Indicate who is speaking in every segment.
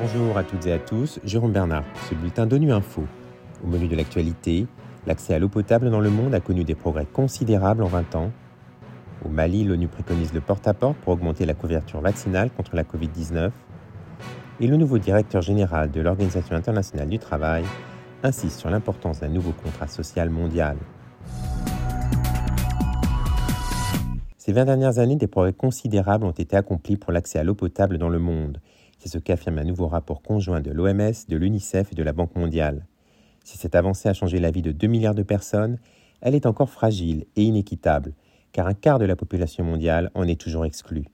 Speaker 1: Bonjour à toutes et à tous, Jérôme Bernard ce bulletin d'ONU Info. Au menu de l'actualité, l'accès à l'eau potable dans le monde a connu des progrès considérables en 20 ans. Au Mali, l'ONU préconise le porte-à-porte pour augmenter la couverture vaccinale contre la Covid-19. Et le nouveau directeur général de l'Organisation internationale du travail insiste sur l'importance d'un nouveau contrat social mondial. Ces 20 dernières années, des progrès considérables ont été accomplis pour l'accès à l'eau potable dans le monde. C'est ce qu'affirme un nouveau rapport conjoint de l'OMS, de l'UNICEF et de la Banque mondiale. Si cette avancée a changé la vie de 2 milliards de personnes, elle est encore fragile et inéquitable, car un quart de la population mondiale en est toujours exclu.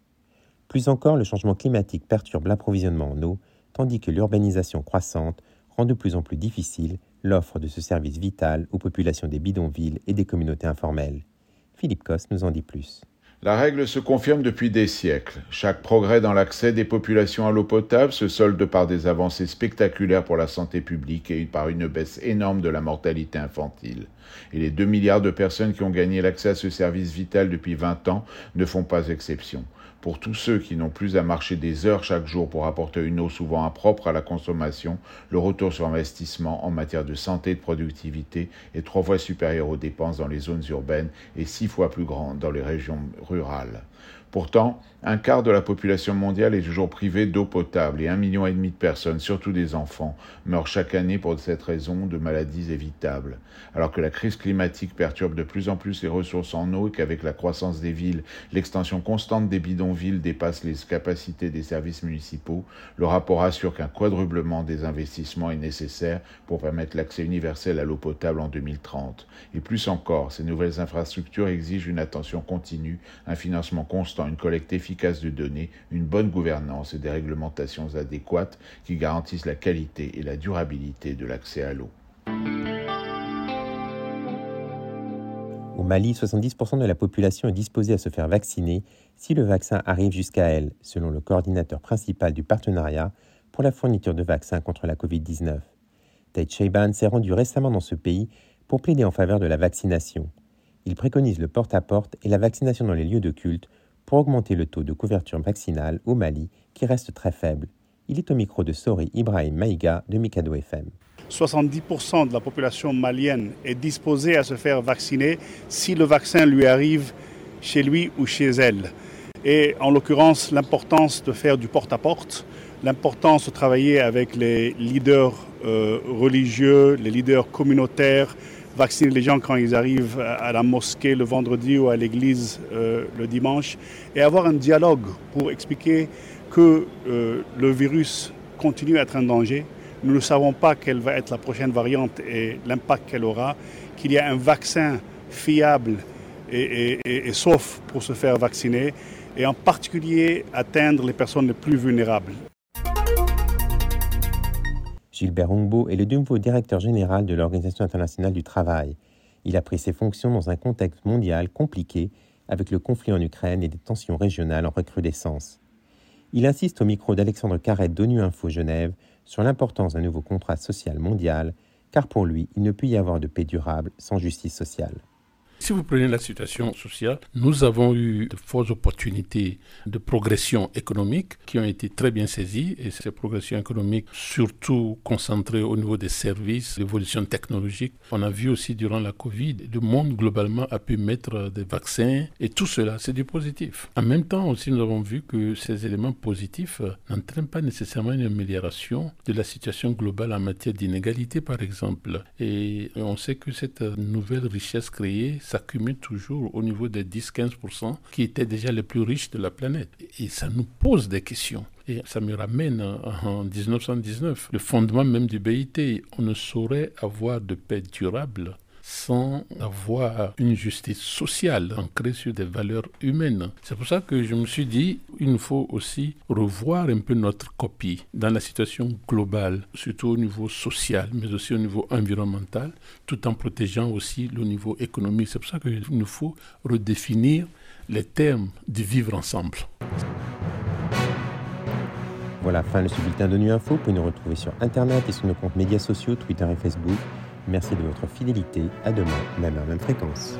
Speaker 1: Plus encore, le changement climatique perturbe l'approvisionnement en eau, tandis que l'urbanisation croissante rend de plus en plus difficile l'offre de ce service vital aux populations des bidonvilles et des communautés informelles. Philippe Coste nous en dit plus.
Speaker 2: La règle se confirme depuis des siècles. Chaque progrès dans l'accès des populations à l'eau potable se solde par des avancées spectaculaires pour la santé publique et par une baisse énorme de la mortalité infantile. Et les 2 milliards de personnes qui ont gagné l'accès à ce service vital depuis 20 ans ne font pas exception. Pour tous ceux qui n'ont plus à marcher des heures chaque jour pour apporter une eau souvent impropre à la consommation, le retour sur investissement en matière de santé et de productivité est trois fois supérieur aux dépenses dans les zones urbaines et six fois plus grand dans les régions rurales. Pourtant, un quart de la population mondiale est toujours privée d'eau potable et un million et demi de personnes, surtout des enfants, meurent chaque année pour cette raison de maladies évitables. Alors que la crise climatique perturbe de plus en plus les ressources en eau et qu'avec la croissance des villes, l'extension constante des bidonvilles dépasse les capacités des services municipaux, le rapport assure qu'un quadruplement des investissements est nécessaire pour permettre l'accès universel à l'eau potable en 2030. Et plus encore, ces nouvelles infrastructures exigent une attention continue, un financement constant une collecte efficace de données, une bonne gouvernance et des réglementations adéquates qui garantissent la qualité et la durabilité de l'accès à l'eau.
Speaker 1: Au Mali, 70% de la population est disposée à se faire vacciner si le vaccin arrive jusqu'à elle, selon le coordinateur principal du partenariat pour la fourniture de vaccins contre la Covid-19. Tate Sheiban s'est rendu récemment dans ce pays pour plaider en faveur de la vaccination. Il préconise le porte-à-porte -porte et la vaccination dans les lieux de culte pour augmenter le taux de couverture vaccinale au Mali, qui reste très faible. Il est au micro de Sori Ibrahim Maïga de Mikado FM.
Speaker 3: 70% de la population malienne est disposée à se faire vacciner si le vaccin lui arrive chez lui ou chez elle. Et en l'occurrence, l'importance de faire du porte-à-porte, l'importance de travailler avec les leaders euh, religieux, les leaders communautaires, vacciner les gens quand ils arrivent à la mosquée le vendredi ou à l'église euh, le dimanche et avoir un dialogue pour expliquer que euh, le virus continue à être un danger. Nous ne savons pas quelle va être la prochaine variante et l'impact qu'elle aura, qu'il y a un vaccin fiable et, et sauf pour se faire vacciner et en particulier atteindre les personnes les plus vulnérables.
Speaker 1: Gilbert Hongbo est le nouveau directeur général de l'Organisation internationale du travail. Il a pris ses fonctions dans un contexte mondial compliqué avec le conflit en Ukraine et des tensions régionales en recrudescence. Il insiste au micro d'Alexandre Carrette d'ONU Info Genève sur l'importance d'un nouveau contrat social mondial, car pour lui, il ne peut y avoir de paix durable sans justice sociale.
Speaker 4: Si vous prenez la situation sociale, nous avons eu de fortes opportunités de progression économique qui ont été très bien saisies et ces progressions économiques surtout concentrées au niveau des services, l'évolution technologique. On a vu aussi durant la Covid, le monde globalement a pu mettre des vaccins et tout cela, c'est du positif. En même temps aussi, nous avons vu que ces éléments positifs n'entraînent pas nécessairement une amélioration de la situation globale en matière d'inégalité par exemple. Et on sait que cette nouvelle richesse créée s'accumule toujours au niveau des 10-15% qui étaient déjà les plus riches de la planète. Et ça nous pose des questions. Et ça me ramène en 1919, le fondement même du BIT. On ne saurait avoir de paix durable sans avoir une justice sociale ancrée sur des valeurs humaines. C'est pour ça que je me suis dit, il nous faut aussi revoir un peu notre copie dans la situation globale, surtout au niveau social, mais aussi au niveau environnemental, tout en protégeant aussi le niveau économique. C'est pour ça qu'il nous faut redéfinir les termes de vivre ensemble.
Speaker 1: Voilà, fin de bulletin de Nuit Info. Vous pouvez nous retrouver sur Internet et sur nos comptes médias sociaux, Twitter et Facebook. Merci de votre fidélité. À demain, même à même fréquence.